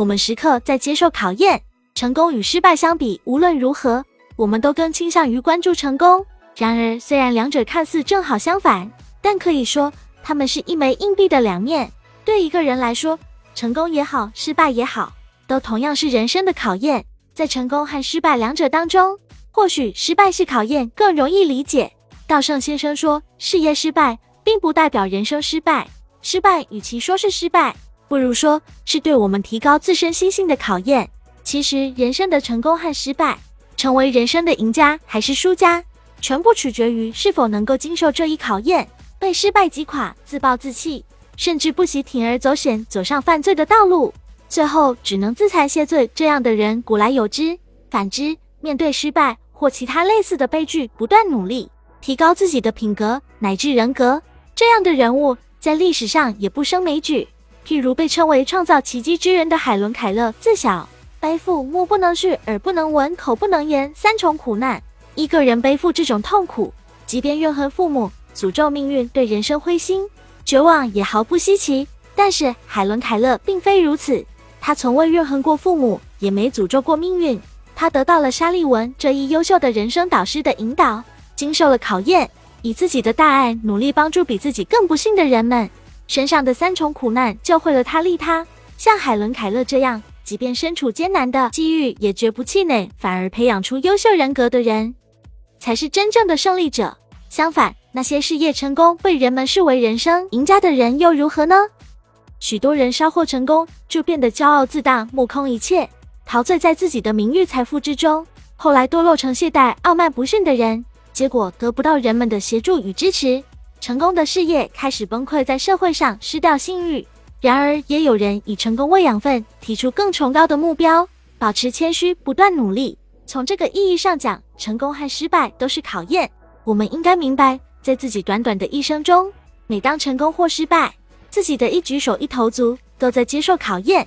我们时刻在接受考验。成功与失败相比，无论如何，我们都更倾向于关注成功。然而，虽然两者看似正好相反，但可以说它们是一枚硬币的两面。对一个人来说，成功也好，失败也好，都同样是人生的考验。在成功和失败两者当中，或许失败是考验更容易理解。道圣先生说，事业失败并不代表人生失败，失败与其说是失败，不如说是对我们提高自身心性的考验。其实，人生的成功和失败，成为人生的赢家还是输家，全部取决于是否能够经受这一考验。被失败击垮，自暴自弃，甚至不惜铤而走险，走上犯罪的道路，最后只能自惭谢罪。这样的人古来有之。反之，面对失败或其他类似的悲剧，不断努力，提高自己的品格乃至人格，这样的人物在历史上也不胜枚举。譬如被称为创造奇迹之人的海伦·凯勒，自小。背负目不能视、耳不能闻、口不能言三重苦难，一个人背负这种痛苦，即便怨恨父母、诅咒命运、对人生灰心绝望，也毫不稀奇。但是海伦·凯勒并非如此，他从未怨恨过父母，也没诅咒过命运。他得到了沙利文这一优秀的人生导师的引导，经受了考验，以自己的大爱努力帮助比自己更不幸的人们。身上的三重苦难教会了他利他，像海伦·凯勒这样。即便身处艰难的机遇，也绝不气馁，反而培养出优秀人格的人，才是真正的胜利者。相反，那些事业成功、被人们视为人生赢家的人又如何呢？许多人稍获成功，就变得骄傲自大、目空一切，陶醉在自己的名誉财富之中，后来堕落成懈怠、傲慢不逊的人，结果得不到人们的协助与支持，成功的事业开始崩溃，在社会上失掉信誉。然而，也有人以成功为养分，提出更崇高的目标，保持谦虚，不断努力。从这个意义上讲，成功和失败都是考验。我们应该明白，在自己短短的一生中，每当成功或失败，自己的一举手一投足都在接受考验。